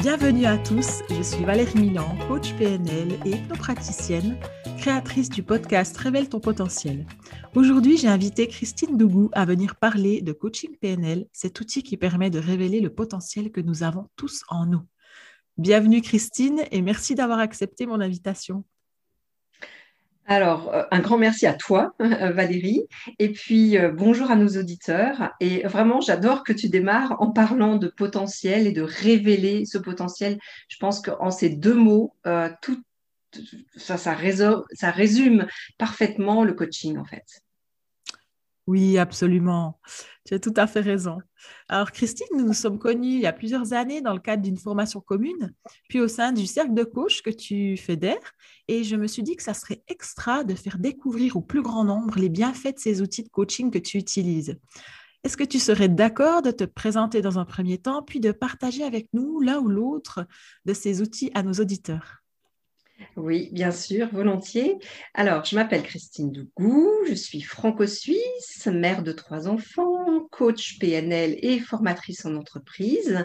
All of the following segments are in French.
Bienvenue à tous, je suis Valérie Milan, coach PNL et hypnopraticienne, créatrice du podcast Révèle ton potentiel. Aujourd'hui, j'ai invité Christine Dougou à venir parler de coaching PNL, cet outil qui permet de révéler le potentiel que nous avons tous en nous. Bienvenue Christine et merci d'avoir accepté mon invitation. Alors, euh, un grand merci à toi, Valérie, et puis euh, bonjour à nos auditeurs. Et vraiment, j'adore que tu démarres en parlant de potentiel et de révéler ce potentiel. Je pense qu'en ces deux mots, euh, tout ça, ça, ça résume parfaitement le coaching, en fait. Oui, absolument. Tu as tout à fait raison. Alors, Christine, nous nous sommes connus il y a plusieurs années dans le cadre d'une formation commune, puis au sein du cercle de coach que tu fédères. Et je me suis dit que ça serait extra de faire découvrir au plus grand nombre les bienfaits de ces outils de coaching que tu utilises. Est-ce que tu serais d'accord de te présenter dans un premier temps, puis de partager avec nous l'un ou l'autre de ces outils à nos auditeurs? Oui, bien sûr, volontiers. Alors, je m'appelle Christine Dougou, je suis franco-suisse, mère de trois enfants, coach PNL et formatrice en entreprise.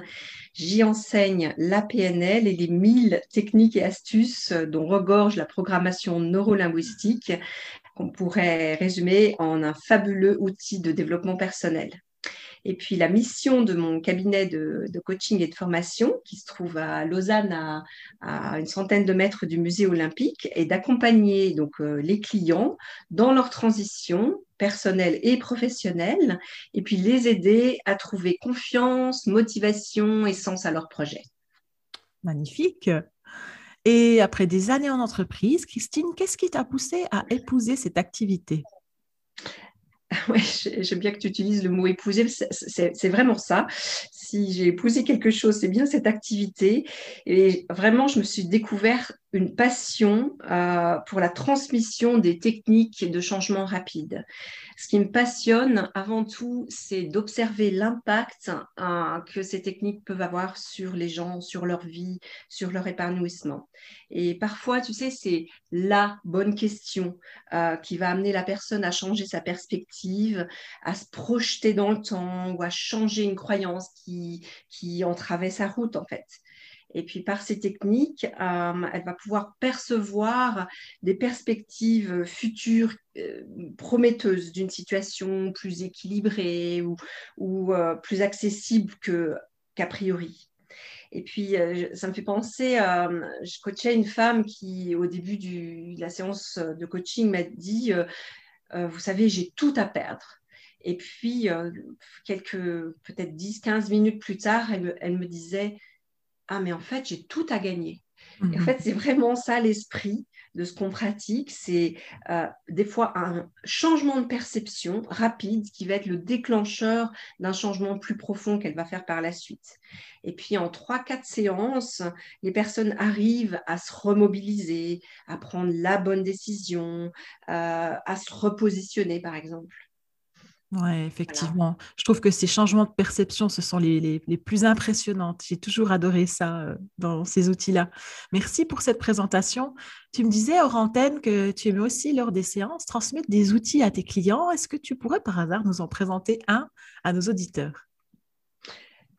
J'y enseigne la PNL et les mille techniques et astuces dont regorge la programmation neurolinguistique qu'on pourrait résumer en un fabuleux outil de développement personnel. Et puis la mission de mon cabinet de, coaching et de formation, qui se trouve à Lausanne, à, une centaine de mètres du musée olympique, est d'accompagner donc euh, les clients dans leur transition personnelle et professionnelle, et puis les aider à trouver confiance, motivation et sens à leur projet. Magnifique. Et après des années en entreprise, Christine, qu'est-ce qui t'a poussé à épouser cette activité? J'aime bien que tu utilises le mot épouser, c'est vraiment ça. Si j'ai épousé quelque chose, c'est bien cette activité. Et vraiment, je me suis découvert une passion euh, pour la transmission des techniques de changement rapide. Ce qui me passionne avant tout, c'est d'observer l'impact euh, que ces techniques peuvent avoir sur les gens, sur leur vie, sur leur épanouissement. Et parfois, tu sais, c'est la bonne question euh, qui va amener la personne à changer sa perspective, à se projeter dans le temps ou à changer une croyance qui, qui entravait sa route, en fait. Et puis par ces techniques, euh, elle va pouvoir percevoir des perspectives futures euh, prometteuses d'une situation plus équilibrée ou, euh, plus accessible qu'a priori. Et puis, ça me fait penser, je coachais une femme qui, au début de la séance de coaching, m'a dit, vous savez, j'ai tout à perdre. Et puis, quelques, peut-être 10-15 minutes plus tard, elle me disait, ah mais en fait j'ai tout à gagner. en mhm. fait c'est vraiment ça l'esprit de ce qu'on pratique, c'est euh, des fois un changement de perception rapide qui va être le déclencheur d'un changement plus profond qu'elle va faire par la suite. Et puis en trois, quatre séances, les personnes arrivent à se remobiliser, à prendre la bonne décision, euh, à se repositionner par exemple. Oui, effectivement. Je trouve que ces changements de perception, ce sont les, plus impressionnants. J'ai toujours adoré ça euh, dans ces outils-là. Merci pour cette présentation. Tu me disais, hors antenne, que tu aimais aussi, lors des séances, transmettre des outils à tes clients. Est-ce que tu pourrais par hasard nous en présenter un à nos auditeurs?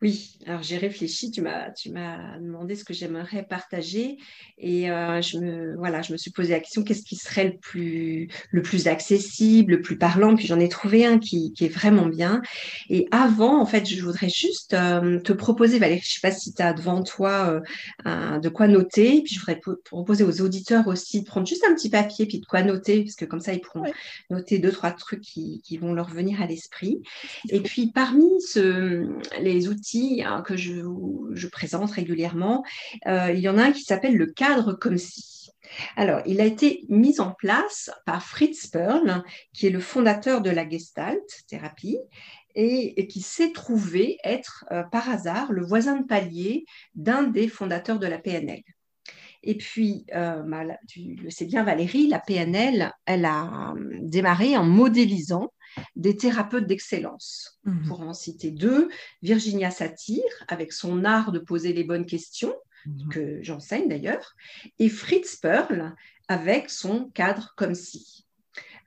Oui, alors j'ai réfléchi, tu m'as, tu m'as demandé ce que j'aimerais partager et euh, je, me, voilà, je me suis posé la question qu'est-ce qui serait le plus, le plus accessible, le plus parlant, puis j'en ai trouvé un qui, qui, est vraiment bien. Et avant, en fait, je voudrais juste euh, te proposer, Valérie, je ne sais pas si tu as devant toi euh, de quoi noter, puis je voudrais proposer aux auditeurs aussi de prendre juste un petit papier, puis de quoi noter, parce que comme ça, ils pourront noter deux, trois trucs qui, qui vont leur venir à l'esprit. Et puis parmi ce, les outils, Hein, que je, présente régulièrement. Euh, il y en a un qui s'appelle le cadre comme si. Alors, il a été mis en place par Fritz Perl, qui est le fondateur de la Gestalt thérapie et, qui s'est trouvé être euh, par hasard le voisin de palier d'un des fondateurs de la PNL. Et puis, euh, tu le sais bien, Valérie, la PNL, elle a démarré en modélisant des thérapeutes d'excellence. Mhm. Pour en citer deux, Virginia Satir, avec son art de poser les bonnes questions, mhm. que j'enseigne d'ailleurs, et Fritz Perl, avec son cadre comme si.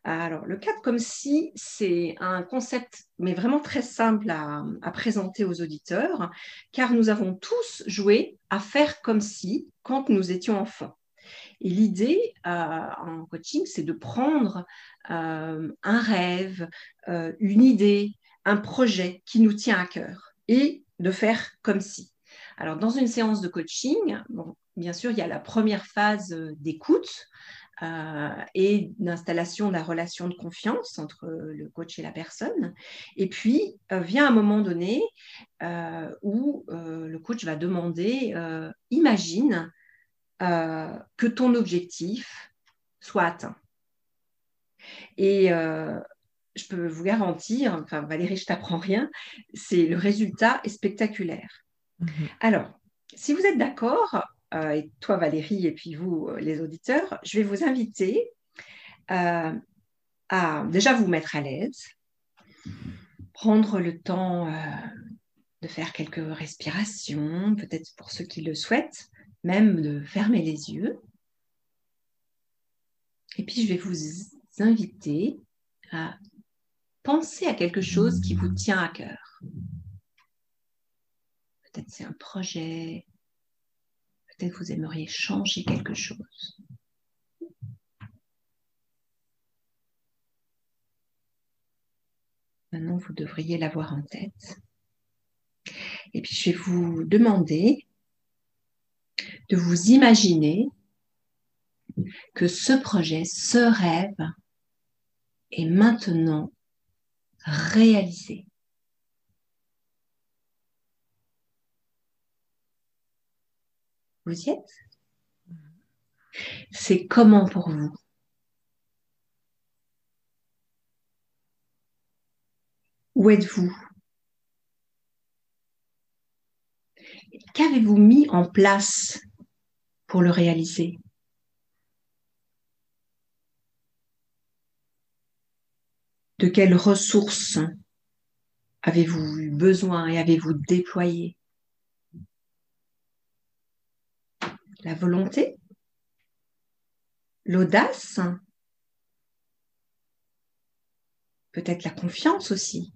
Alors, le cadre comme si, c'est un concept, mais vraiment très simple à, présenter aux auditeurs, car nous avons tous joué à faire comme si quand nous étions enfants. Et l'idée euh, en coaching, c'est de prendre euh, un rêve, euh, une idée, un projet qui nous tient à cœur et de faire comme si. Alors, dans une séance de coaching, bien sûr, il y a la première phase d'écoute et d'installation de la relation de confiance entre le coach et la personne. Et puis, vient un moment donné où le coach va demander, imagine que ton objectif soit atteint. Et je peux vous garantir, enfin Valérie, je t'apprends rien, c'est le résultat est spectaculaire. Mhm. Alors, si vous êtes d'accord, euh, et toi Valérie, et puis vous euh, les auditeurs, je vais vous inviter euh, à déjà vous mettre à l'aise, prendre le temps de faire quelques respirations, peut-être pour ceux qui le souhaitent, même de fermer les yeux. Et puis je vais vous inviter à penser à quelque chose qui vous tient à cœur. Peut-être c'est un projet, peut-être vous aimeriez changer quelque chose. Maintenant, vous devriez l'avoir en tête. Et puis, je vais vous demander de vous imaginer que ce projet, ce rêve est maintenant réalisé. Vous y êtes? C'est comment pour vous? Où êtes-vous? Qu'avez-vous mis en place pour le réaliser? De quelles ressources avez-vous eu besoin et avez-vous déployé? La volonté? L'audace? Peut-être la confiance aussi?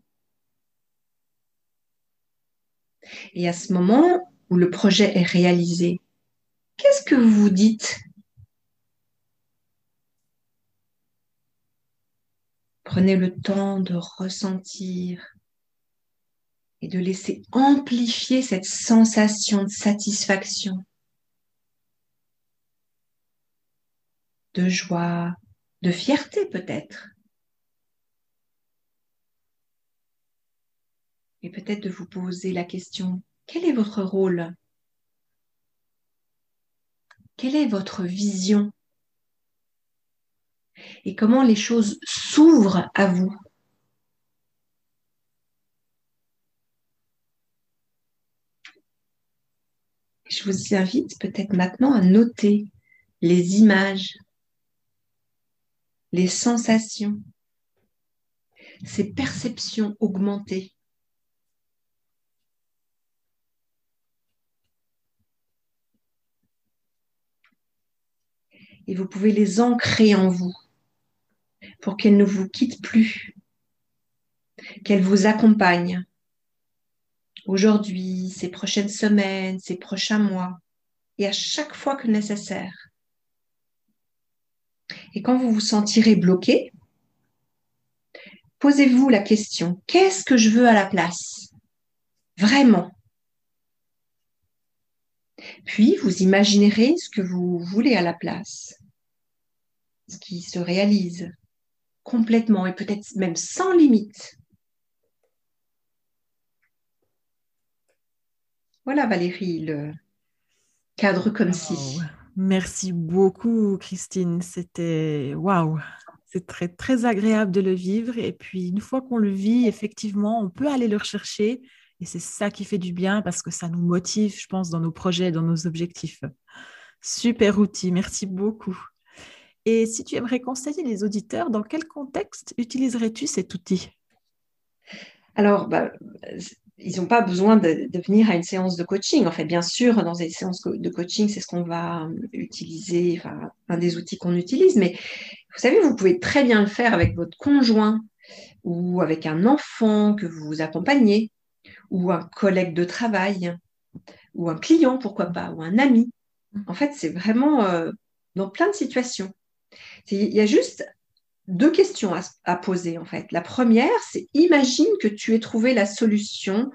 Et à ce moment où le projet est réalisé, qu'est-ce que vous vous dites? Prenez le temps de ressentir et de laisser amplifier cette sensation de satisfaction, de joie, de fierté peut-être. Et peut-être de vous poser la question, quel est votre rôle? Quelle est votre vision? Et comment les choses s'ouvrent à vous? Je vous invite peut-être maintenant à noter les images, les sensations, ces perceptions augmentées. Et vous pouvez les ancrer en vous pour qu'elle ne vous quitte plus, qu'elle vous accompagne aujourd'hui, ces prochaines semaines, ces prochains mois, et à chaque fois que nécessaire. Et quand vous vous sentirez bloqué, posez-vous la question, qu'est-ce que je veux à la place? Vraiment. Puis, vous imaginerez ce que vous voulez à la place, ce qui se réalise complètement et peut-être même sans limite. Voilà Valérie, le cadre comme si. Merci beaucoup Christine, c'était waouh. C'est très, très agréable de le vivre. Et puis, une fois qu'on le vit, effectivement, on peut aller le rechercher. Et c'est ça qui fait du bien parce que ça nous motive, je pense, dans nos projets, dans nos objectifs. Super outil. Merci beaucoup. Et si tu aimerais conseiller les auditeurs, dans quel contexte utiliserais-tu cet outil? Alors, bah, ils n'ont pas besoin de, venir à une séance de coaching. En fait, bien sûr, dans des séances de coaching, c'est ce qu'on va utiliser, enfin, un des outils qu'on utilise, mais Vous savez, vous pouvez très bien le faire avec votre conjoint ou avec un enfant que vous accompagnez ou un collègue de travail ou un client, pourquoi pas, ou un ami. En fait, c'est vraiment euh, dans plein de situations. Il y a juste deux questions à, poser, en fait. La première, c'est imagine que tu aies trouvé la solution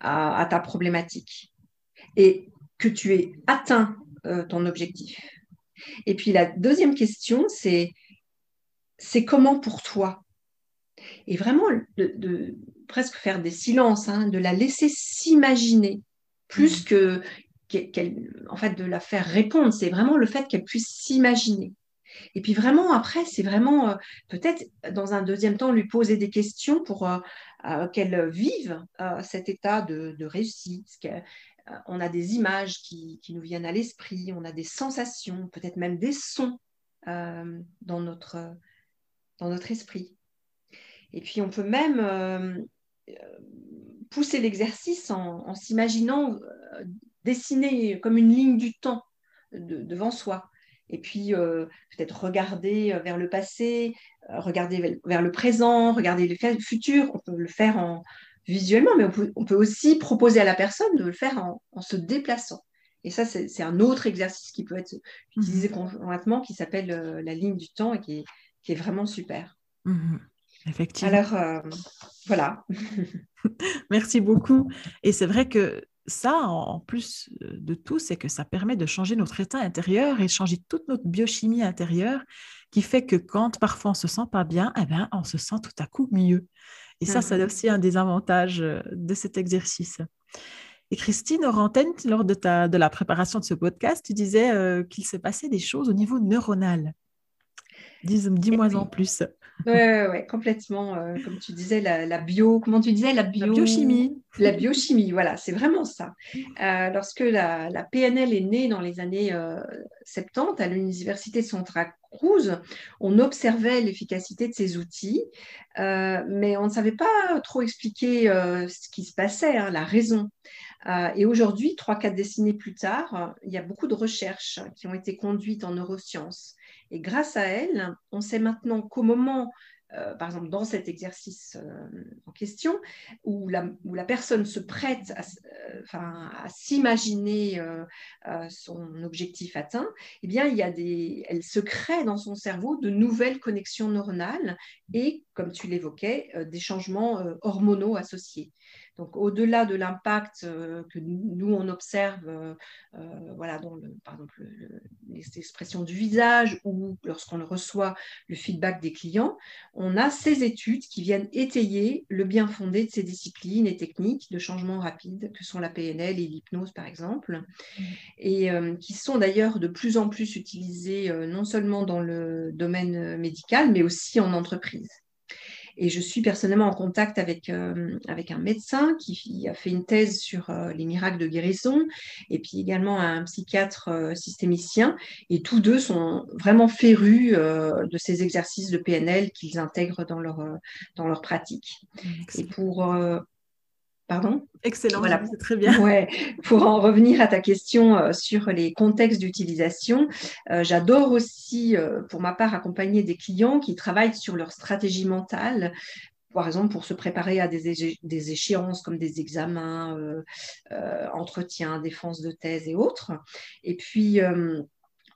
à, ta problématique et que tu aies atteint euh, ton objectif. Et puis la deuxième question, c'est c'est comment pour toi? Et vraiment, de, presque faire des silences, hein, de la laisser s'imaginer, plus mmh. que en fait, de la faire répondre. C'est vraiment le fait qu'elle puisse s'imaginer. Et puis vraiment, après, c'est vraiment euh, peut-être dans un deuxième temps lui poser des questions pour euh, euh, qu'elle vive cet état de, réussite. on a des images qui, nous viennent à l'esprit, on a des sensations, peut-être même des sons dans, notre, dans notre esprit. Et puis on peut même pousser l'exercice en, s'imaginant dessiner comme une ligne du temps devant soi et puis euh, peut-être regarder euh, vers le passé, euh, regarder vers le présent, regarder le futur. On peut le faire en, visuellement, mais on peut, aussi proposer à la personne de le faire en, se déplaçant. Et ça, c'est un autre exercice qui peut être utilisé mmh conjointement, qui s'appelle la ligne du temps et qui est, vraiment super. Mmh Effectivement. Alors, voilà. Merci beaucoup. Et c'est vrai que ça, en plus euh, de tout, c'est que ça permet de changer notre état intérieur et changer toute notre biochimie intérieure qui fait que quand parfois on se sent pas bien, eh ben, on se sent tout à coup mieux. Et ça, c'est mmh aussi un des avantages euh, de cet exercice. Et Christine Orantène, lors de, ta, de la préparation de ce podcast, tu disais euh, qu'il s'est passé des choses au niveau neuronal. Dis-moi en plus. Oui, ouais, complètement. Euh, comme tu disais, la, bio, comment tu disais la, biochimie. La biochimie, voilà, c'est vraiment ça. Euh, lorsque la, PNL est née dans les années 70 euh, à l'université de Santa Cruz, on observait l'efficacité de ces outils, mais on ne savait pas trop expliquer ce qui se passait, hein, la raison. et aujourd'hui, trois, quatre décennies plus tard, il y a beaucoup de recherches qui ont été conduites en neurosciences et grâce à elle, on sait maintenant qu'au moment, euh, par exemple dans cet exercice euh, en question, où la, personne se prête à, euh, s'imaginer son objectif atteint, eh bien, il y a des, elle se crée dans son cerveau de nouvelles connexions neuronales et, comme tu l'évoquais, des changements hormonaux associés. Donc, au-delà de l'impact euh, que nous, on observe, euh, euh, voilà, dans le, par exemple, les expressions du visage ou lorsqu'on reçoit le feedback des clients, on a ces études qui viennent étayer le bien fondé de ces disciplines et techniques de changement rapide que sont la PNL et l'hypnose, par exemple, mmh. et qui sont d'ailleurs de plus en plus utilisées non seulement dans le domaine médical, mais aussi en entreprise. Et je suis personnellement en contact avec, euh, avec un médecin qui a fait une thèse sur euh, les miracles de guérison et puis également un psychiatre euh, systémicien. Et tous deux sont vraiment férus de ces exercices de PNL qu'ils intègrent dans leur, dans leur pratique. Et pour Pardon? Excellent, voilà. c'est très bien. Ouais. Pour en revenir à ta question euh, sur les contextes d'utilisation, euh, j'adore aussi, euh, pour ma part, accompagner des clients qui travaillent sur leur stratégie mentale par exemple pour se préparer à des, des échéances comme des examens, entretiens, défense de thèse et autres. Et puis,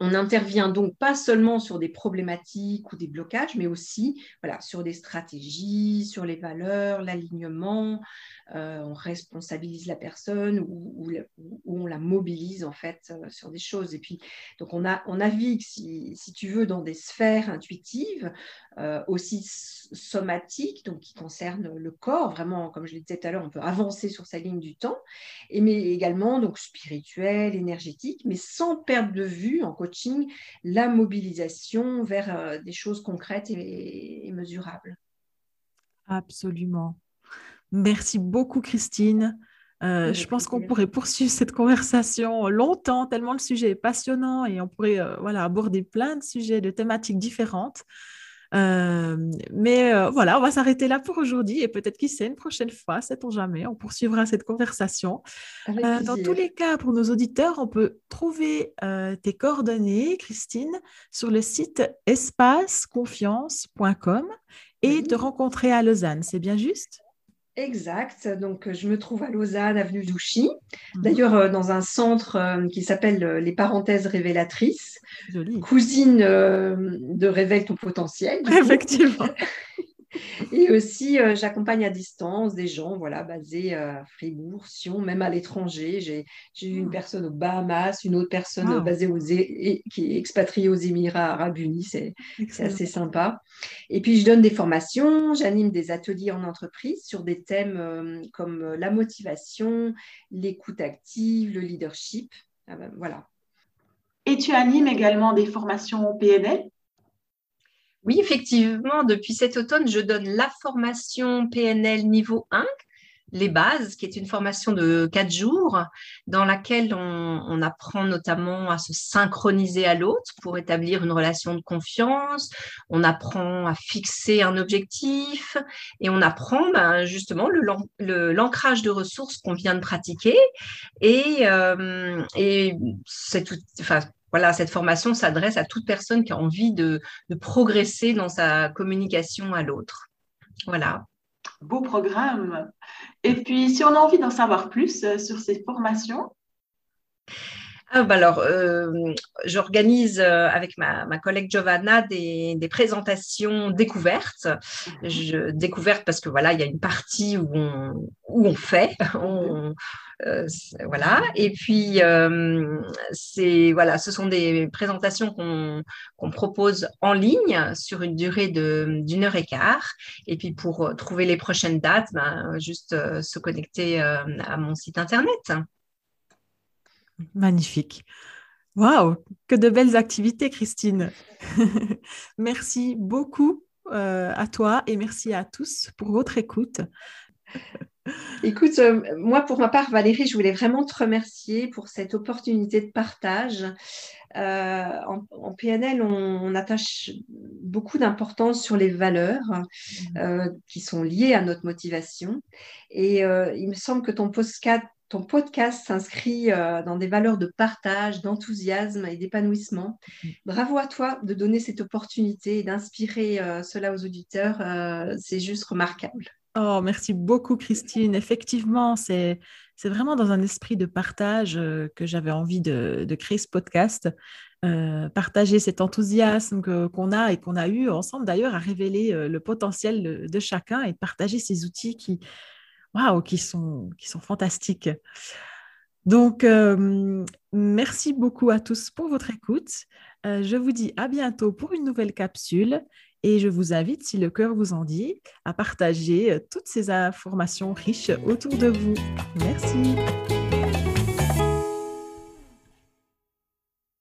on intervient donc pas seulement sur des problématiques ou des blocages, mais aussi voilà, sur des stratégies, sur les valeurs, l'alignement, euh, on responsabilise la personne ou, on la mobilise en fait euh, sur des choses. Et puis, donc on, a, on navigue, si, tu veux, dans des sphères intuitives, euh, aussi somatiques, donc qui concernent le corps, vraiment, comme je le disais tout à l'heure, on peut avancer sur sa ligne du temps, et, mais également donc spirituel, énergétique, mais sans perdre de vue en coaching la mobilisation vers des choses concrètes et mesurables. Absolument. Merci beaucoup, Christine. Euh, je pense qu'on pourrait poursuivre cette conversation longtemps, tellement le sujet est passionnant et on pourrait euh, voilà, aborder plein de sujets, de thématiques différentes. mais voilà, on va s'arrêter là pour aujourd'hui et peut-être qui sait, une prochaine fois, sait-on jamais, on poursuivra cette conversation. dans tous les cas, pour nos auditeurs, on peut trouver tes coordonnées, Christine, sur le site espaceconfiance.com et te rencontrer à Lausanne. C'est bien juste? Exact. Donc, je me trouve à Lausanne, avenue Douchy. Mhm. D'ailleurs, euh, dans un centre euh, qui s'appelle euh, Les Parenthèses Révélatrices. Cousine de Révèle ton potentiel. Effectivement. Et aussi, euh, j'accompagne à distance des gens voilà, basés à Fribourg, Sion, même à l'étranger. J'ai eu une ah. personne aux Bahamas, une autre personne basée aux, qui est expatriée aux Émirats arabes unis. C'est assez sympa. Et puis, je donne des formations, j'anime des ateliers en entreprise sur des thèmes euh, comme euh, la motivation, l'écoute active, le leadership. Ah ben, voilà. Et tu animes également des formations PNL oui, effectivement, depuis cet automne, je donne la formation PNL niveau 1, les bases, qui est une formation de quatre jours dans laquelle on, apprend notamment à se synchroniser à l'autre pour établir une relation de confiance, on apprend à fixer un objectif et on apprend ben, justement l'ancrage de ressources qu'on vient de pratiquer. Et, euh, et c'est tout, enfin, voilà, cette formation s'adresse à toute personne qui a envie de, progresser dans sa communication à l'autre. Voilà. Beau programme. Et puis, si on a envie d'en savoir plus euh, sur ces formations, ah, bah alors, euh, j'organise euh, avec ma, collègue Giovanna des, présentations découvertes. Découvertes parce que voilà, il y a une partie où on, où on fait, euh, voilà. Et puis, c'est voilà, ce sont des présentations qu'on propose en ligne sur une durée d'une heure et quart. Et puis, pour trouver les prochaines dates, ben, juste se connecter à mon site internet. Magnifique. Waouh, que de belles activités, Christine. merci beaucoup euh, à toi et merci à tous pour votre écoute. Écoute, euh, moi pour ma part, Valérie, je voulais vraiment te remercier pour cette opportunité de partage. Euh, en, PNL, on, attache beaucoup d'importance sur les valeurs mmh. qui sont liées à notre motivation. Et il me semble que ton postcat ton podcast s'inscrit euh, dans des valeurs de partage, d'enthousiasme et d'épanouissement. Mm. Bravo à toi de donner cette opportunité et d'inspirer euh, cela aux auditeurs. Euh, c'est juste remarquable. Oh, merci beaucoup, Christine. Effectivement, c'est, c'est vraiment dans un esprit de partage que j'avais envie de, de, créer ce podcast. partager cet enthousiasme qu'on a et qu'on a eu ensemble d'ailleurs à révéler le potentiel de, de, chacun et partager ces outils qui, waouh, qui sont, qui sont fantastiques. Donc, euh, merci beaucoup à tous pour votre écoute. Euh, je vous dis à bientôt pour une nouvelle capsule et je vous invite, si le cœur vous en dit, à partager euh, toutes ces informations riches autour de vous. Merci.